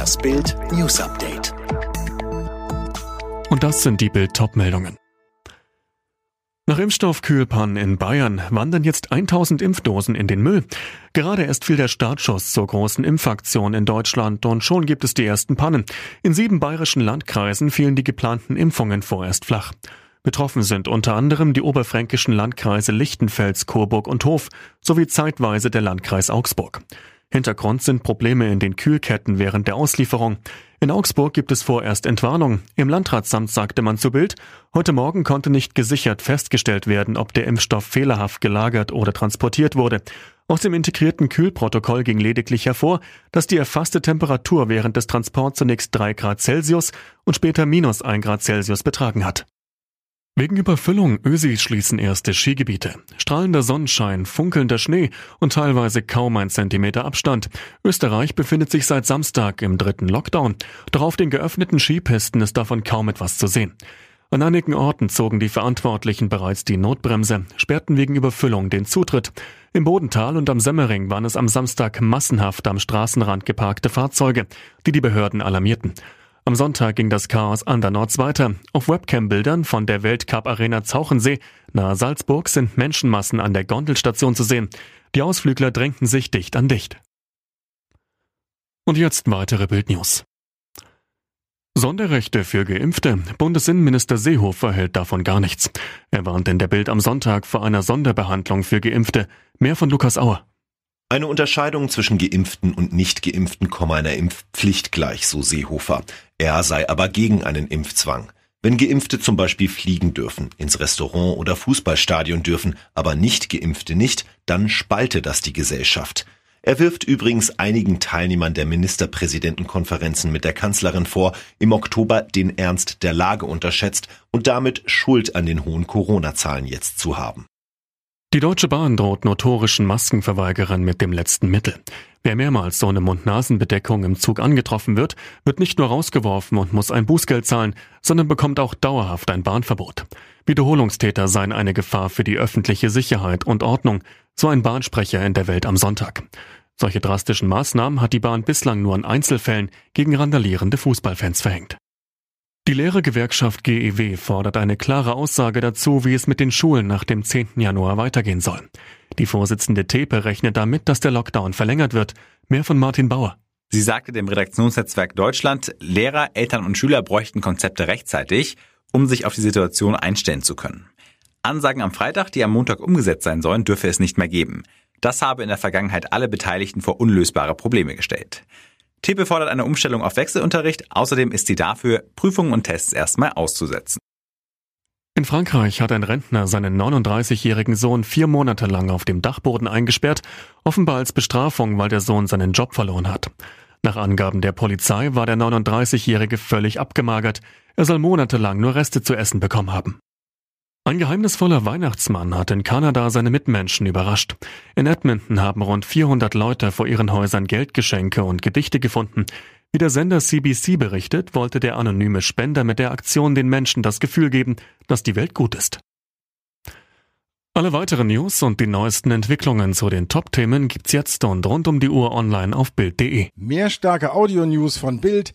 Das Bild News Update. Und das sind die Bild meldungen Nach Impfstoff Kühlpan in Bayern wandern jetzt 1000 Impfdosen in den Müll. Gerade erst fiel der Startschuss zur großen Impfaktion in Deutschland und schon gibt es die ersten Pannen. In sieben bayerischen Landkreisen fielen die geplanten Impfungen vorerst flach. Betroffen sind unter anderem die oberfränkischen Landkreise Lichtenfels, Coburg und Hof sowie zeitweise der Landkreis Augsburg. Hintergrund sind Probleme in den Kühlketten während der Auslieferung. In Augsburg gibt es vorerst Entwarnung. Im Landratsamt sagte man zu Bild, heute Morgen konnte nicht gesichert festgestellt werden, ob der Impfstoff fehlerhaft gelagert oder transportiert wurde. Aus dem integrierten Kühlprotokoll ging lediglich hervor, dass die erfasste Temperatur während des Transports zunächst 3 Grad Celsius und später minus 1 Grad Celsius betragen hat. Wegen Überfüllung Ösis schließen erste Skigebiete. Strahlender Sonnenschein, funkelnder Schnee und teilweise kaum ein Zentimeter Abstand. Österreich befindet sich seit Samstag im dritten Lockdown. Doch auf den geöffneten Skipisten ist davon kaum etwas zu sehen. An einigen Orten zogen die Verantwortlichen bereits die Notbremse, sperrten wegen Überfüllung den Zutritt. Im Bodental und am Semmering waren es am Samstag massenhaft am Straßenrand geparkte Fahrzeuge, die die Behörden alarmierten. Am Sonntag ging das Chaos andernorts weiter. Auf Webcam-Bildern von der Weltcup-Arena Zauchensee nahe Salzburg sind Menschenmassen an der Gondelstation zu sehen. Die Ausflügler drängten sich dicht an dicht. Und jetzt weitere Bildnews. Sonderrechte für Geimpfte. Bundesinnenminister Seehofer hält davon gar nichts. Er warnt in der Bild am Sonntag vor einer Sonderbehandlung für Geimpfte. Mehr von Lukas Auer. Eine Unterscheidung zwischen Geimpften und Nicht-Geimpften komme einer Impfpflicht gleich, so Seehofer. Er sei aber gegen einen Impfzwang. Wenn Geimpfte zum Beispiel fliegen dürfen, ins Restaurant oder Fußballstadion dürfen, aber Nicht-Geimpfte nicht, dann spalte das die Gesellschaft. Er wirft übrigens einigen Teilnehmern der Ministerpräsidentenkonferenzen mit der Kanzlerin vor, im Oktober den Ernst der Lage unterschätzt und damit Schuld an den hohen Corona-Zahlen jetzt zu haben. Die Deutsche Bahn droht notorischen Maskenverweigerern mit dem letzten Mittel. Wer mehrmals so eine Mund-Nasen-Bedeckung im Zug angetroffen wird, wird nicht nur rausgeworfen und muss ein Bußgeld zahlen, sondern bekommt auch dauerhaft ein Bahnverbot. Wiederholungstäter seien eine Gefahr für die öffentliche Sicherheit und Ordnung, so ein Bahnsprecher in der Welt am Sonntag. Solche drastischen Maßnahmen hat die Bahn bislang nur in Einzelfällen gegen randalierende Fußballfans verhängt. Die Lehrergewerkschaft GEW fordert eine klare Aussage dazu, wie es mit den Schulen nach dem 10. Januar weitergehen soll. Die Vorsitzende Tepe rechnet damit, dass der Lockdown verlängert wird. Mehr von Martin Bauer. Sie sagte dem Redaktionsnetzwerk Deutschland, Lehrer, Eltern und Schüler bräuchten Konzepte rechtzeitig, um sich auf die Situation einstellen zu können. Ansagen am Freitag, die am Montag umgesetzt sein sollen, dürfe es nicht mehr geben. Das habe in der Vergangenheit alle Beteiligten vor unlösbare Probleme gestellt. Tepe fordert eine Umstellung auf Wechselunterricht. Außerdem ist sie dafür, Prüfungen und Tests erstmal auszusetzen. In Frankreich hat ein Rentner seinen 39-jährigen Sohn vier Monate lang auf dem Dachboden eingesperrt, offenbar als Bestrafung, weil der Sohn seinen Job verloren hat. Nach Angaben der Polizei war der 39-jährige völlig abgemagert. Er soll monatelang nur Reste zu essen bekommen haben. Ein geheimnisvoller Weihnachtsmann hat in Kanada seine Mitmenschen überrascht. In Edmonton haben rund 400 Leute vor ihren Häusern Geldgeschenke und Gedichte gefunden. Wie der Sender CBC berichtet, wollte der anonyme Spender mit der Aktion den Menschen das Gefühl geben, dass die Welt gut ist. Alle weiteren News und die neuesten Entwicklungen zu den Top-Themen gibt's jetzt und rund um die Uhr online auf Bild.de. Mehr starke Audio-News von Bild